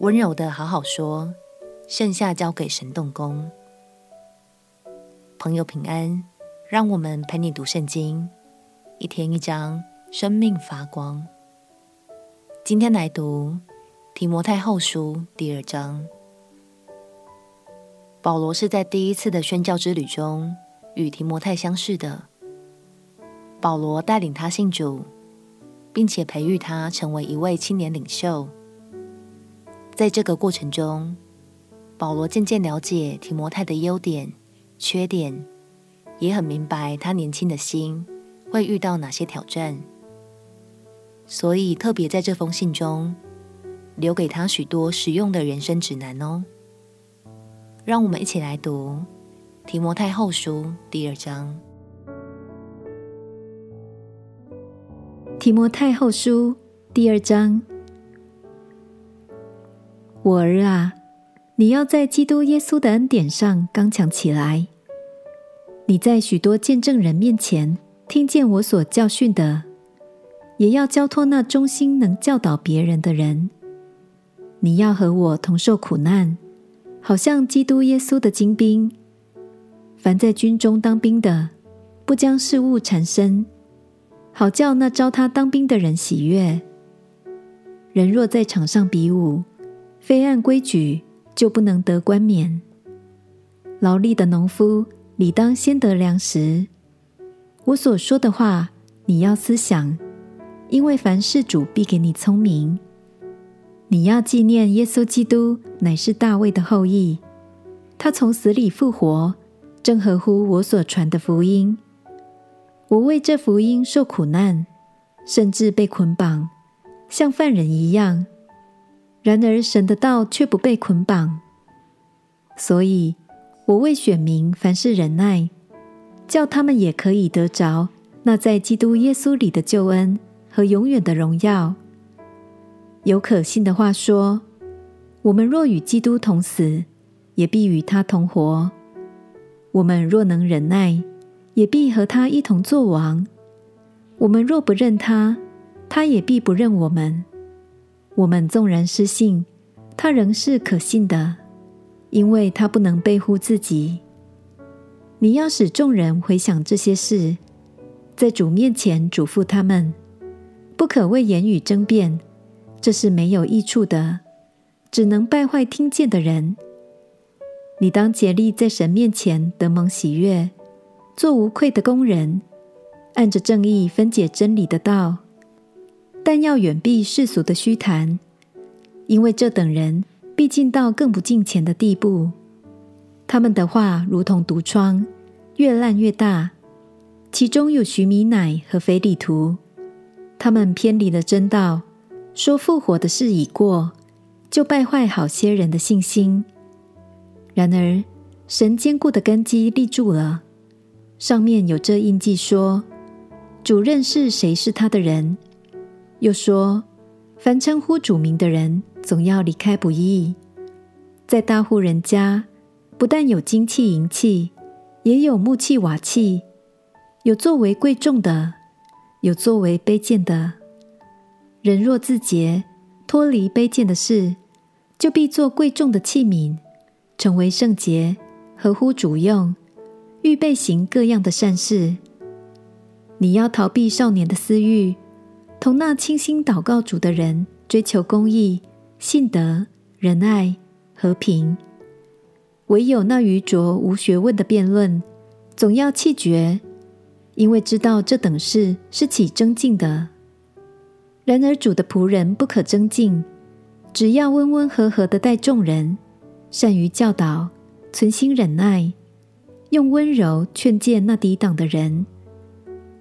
温柔的好好说，剩下交给神动工。朋友平安，让我们陪你读圣经，一天一章，生命发光。今天来读提摩太后书第二章。保罗是在第一次的宣教之旅中与提摩太相识的。保罗带领他信主，并且培育他成为一位青年领袖。在这个过程中，保罗渐渐了解提摩太的优点、缺点，也很明白他年轻的心会遇到哪些挑战，所以特别在这封信中留给他许多实用的人生指南哦。让我们一起来读《提摩太后书》第二章。《提摩太后书》第二章，我儿啊，你要在基督耶稣的恩典上刚强起来。你在许多见证人面前听见我所教训的，也要交托那忠心能教导别人的人。你要和我同受苦难。好像基督耶稣的精兵，凡在军中当兵的，不将事物缠身，好叫那招他当兵的人喜悦。人若在场上比武，非按规矩，就不能得冠冕。劳力的农夫理当先得粮食。我所说的话，你要思想，因为凡事主必给你聪明。你要纪念耶稣基督乃是大卫的后裔，他从死里复活，正合乎我所传的福音。我为这福音受苦难，甚至被捆绑，像犯人一样。然而神的道却不被捆绑，所以我为选民凡事忍耐，叫他们也可以得着那在基督耶稣里的救恩和永远的荣耀。有可信的话说：我们若与基督同死，也必与他同活；我们若能忍耐，也必和他一同作王；我们若不认他，他也必不认我们。我们纵然失信，他仍是可信的，因为他不能背乎自己。你要使众人回想这些事，在主面前嘱咐他们，不可为言语争辩。这是没有益处的，只能败坏听见的人。你当竭力在神面前得蒙喜悦，做无愧的工人，按着正义分解真理的道。但要远避世俗的虚谈，因为这等人必进到更不近前的地步。他们的话如同毒疮，越烂越大。其中有徐米乃和腓利图，他们偏离了真道。说复活的事已过，就败坏好些人的信心。然而，神坚固的根基立住了，上面有这印记说：“主认识谁是他的人。”又说：“凡称呼主名的人，总要离开不易。”在大户人家，不但有金器银器，也有木器瓦器，有作为贵重的，有作为卑贱的。人若自洁，脱离卑贱的事，就必做贵重的器皿，成为圣洁，合乎主用，预备行各样的善事。你要逃避少年的私欲，同那倾心祷告主的人追求公义、信德、仁爱、和平。唯有那愚拙无学问的辩论，总要弃绝，因为知道这等事是起争竞的。然而主的仆人不可争竞，只要温温和和的待众人，善于教导，存心忍耐，用温柔劝诫那抵挡的人，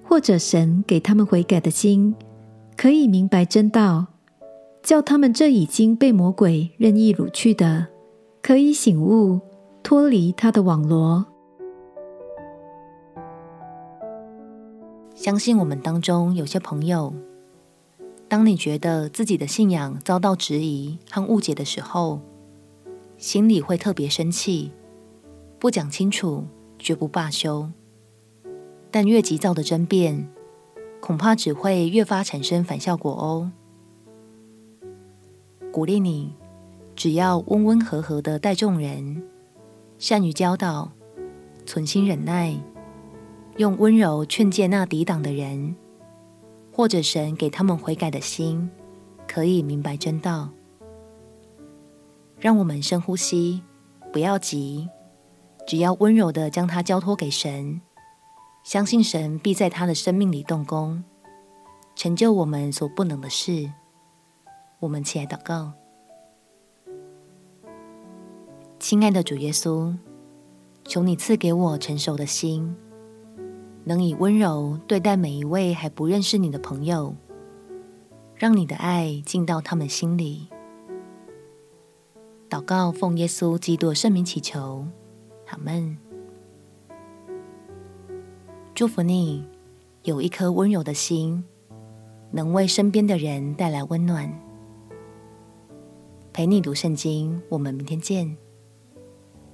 或者神给他们悔改的心，可以明白真道，叫他们这已经被魔鬼任意掳去的，可以醒悟，脱离他的网罗。相信我们当中有些朋友。当你觉得自己的信仰遭到质疑和误解的时候，心里会特别生气，不讲清楚，绝不罢休。但越急躁的争辩，恐怕只会越发产生反效果哦。鼓励你，只要温温和和的待众人，善于教导，存心忍耐，用温柔劝诫那抵挡的人，或者神给他们悔改的心，可以明白真道。让我们深呼吸，不要急，只要温柔的将它交托给神，相信神必在他的生命里动工，成就我们所不能的事。我们起来祷告。亲爱的主耶稣，求你赐给我成熟的心，能以温柔对待每一位还不认识你的朋友，让你的爱进到他们心里。祷告奉耶稣基督圣名祈求，阿门。祝福你有一颗温柔的心，能为身边的人带来温暖。陪你读圣经，我们明天见。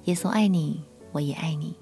耶稣爱你，我也爱你。